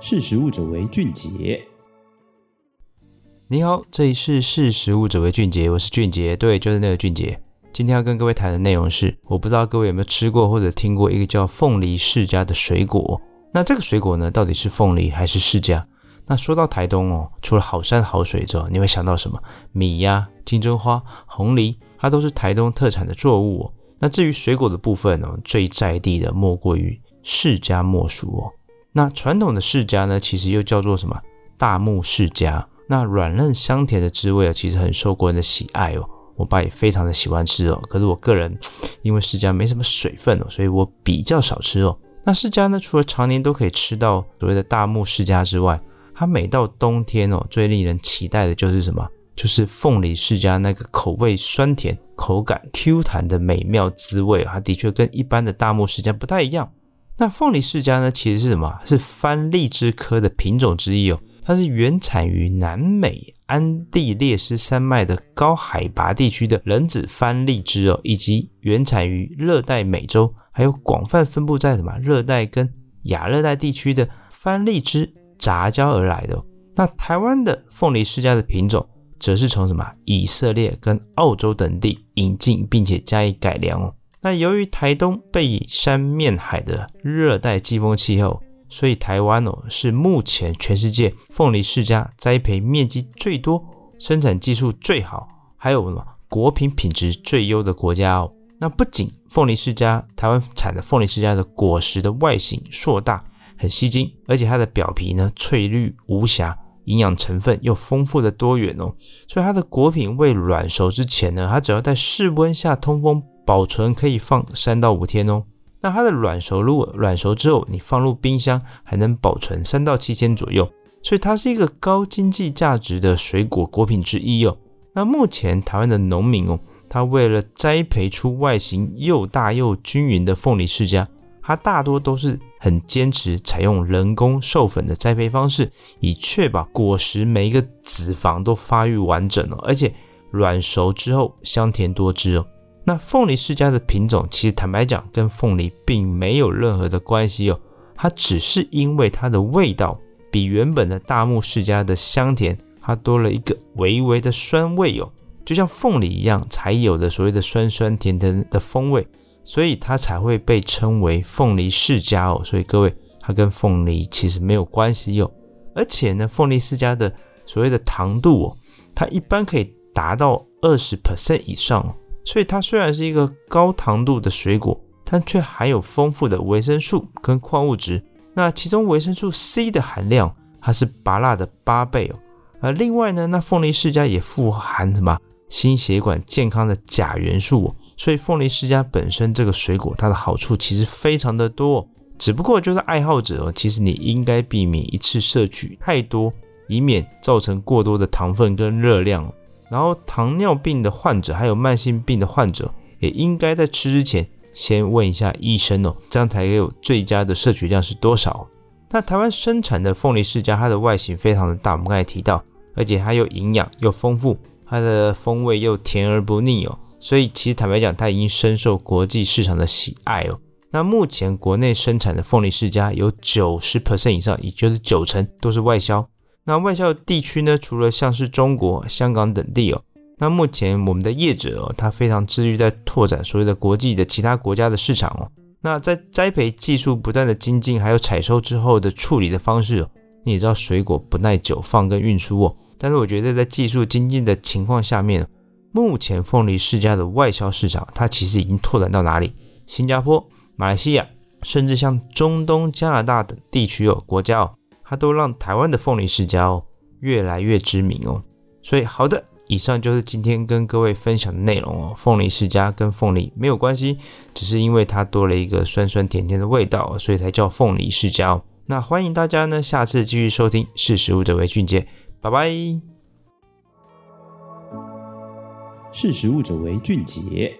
识食物者为俊杰。你好，这里是识食物者为俊杰，我是俊杰，对，就是那个俊杰。今天要跟各位谈的内容是，我不知道各位有没有吃过或者听过一个叫凤梨释迦的水果。那这个水果呢，到底是凤梨还是释迦？那说到台东哦，除了好山好水之后，你会想到什么？米呀、金针花、红梨，它都是台东特产的作物哦。那至于水果的部分呢，最在地的莫过于释迦莫属哦。那传统的释迦呢，其实又叫做什么？大木释迦。那软嫩香甜的滋味啊，其实很受国人的喜爱哦。我爸也非常的喜欢吃哦。可是我个人因为释迦没什么水分哦，所以我比较少吃哦。那释迦呢，除了常年都可以吃到所谓的大木释迦之外，它每到冬天哦，最令人期待的就是什么？就是凤梨释迦那个口味酸甜、口感 Q 弹的美妙滋味。它的确跟一般的大木释迦不太一样。那凤梨释迦呢，其实是什么？是番荔枝科的品种之一哦。它是原产于南美安地列斯山脉的高海拔地区的冷子番荔枝哦，以及原产于热带美洲，还有广泛分布在什么热带跟亚热带地区的番荔枝。杂交而来的哦，那台湾的凤梨释迦的品种，则是从什么以色列跟澳洲等地引进，并且加以改良哦。那由于台东背山面海的热带季风气候，所以台湾哦是目前全世界凤梨释迦栽培面积最多、生产技术最好，还有什么果品品质最优的国家哦。那不仅凤梨释迦，台湾产的凤梨释迦的果实的外形硕大。很吸睛，而且它的表皮呢翠绿无瑕，营养成分又丰富的多元哦，所以它的果品未软熟之前呢，它只要在室温下通风保存，可以放三到五天哦。那它的软熟，如果软熟之后你放入冰箱，还能保存三到七天左右，所以它是一个高经济价值的水果果品之一哦。那目前台湾的农民哦，他为了栽培出外形又大又均匀的凤梨释迦。他大多都是很坚持采用人工授粉的栽培方式，以确保果实每一个子房都发育完整哦，而且软熟之后香甜多汁哦。那凤梨释迦的品种，其实坦白讲，跟凤梨并没有任何的关系哦，它只是因为它的味道比原本的大木释迦的香甜，它多了一个微微的酸味哦，就像凤梨一样才有的所谓的酸酸甜甜的风味。所以它才会被称为凤梨释迦哦，所以各位，它跟凤梨其实没有关系哟。而且呢，凤梨释迦的所谓的糖度哦，它一般可以达到二十 percent 以上哦。所以它虽然是一个高糖度的水果，但却含有丰富的维生素跟矿物质。那其中维生素 C 的含量，它是芭乐的八倍哦。而另外呢，那凤梨释迦也富含什么心血管健康的钾元素哦。所以凤梨释迦本身这个水果，它的好处其实非常的多，只不过就是爱好者哦，其实你应该避免一次摄取太多，以免造成过多的糖分跟热量。然后糖尿病的患者还有慢性病的患者，也应该在吃之前先问一下医生哦，这样才有最佳的摄取量是多少。那台湾生产的凤梨释迦，它的外形非常的大，我们刚才提到，而且它又营养又丰富，它的风味又甜而不腻哦。所以，其实坦白讲，它已经深受国际市场的喜爱哦。那目前国内生产的凤梨释迦有九十 percent 以上，也就是九成都是外销。那外销地区呢，除了像是中国、香港等地哦。那目前我们的业者哦，他非常致力于在拓展所谓的国际的其他国家的市场哦。那在栽培技术不断的精进，还有采收之后的处理的方式哦，你也知道水果不耐久放跟运输哦。但是我觉得在技术精进的情况下面。目前凤梨世家的外销市场，它其实已经拓展到哪里？新加坡、马来西亚，甚至像中东、加拿大等地区哦，国家哦，它都让台湾的凤梨释迦哦越来越知名哦。所以，好的，以上就是今天跟各位分享的内容哦。凤梨释迦跟凤梨没有关系，只是因为它多了一个酸酸甜甜的味道，所以才叫凤梨释迦哦。那欢迎大家呢，下次继续收听《识食物者为俊杰》，拜拜。识食物者为俊杰。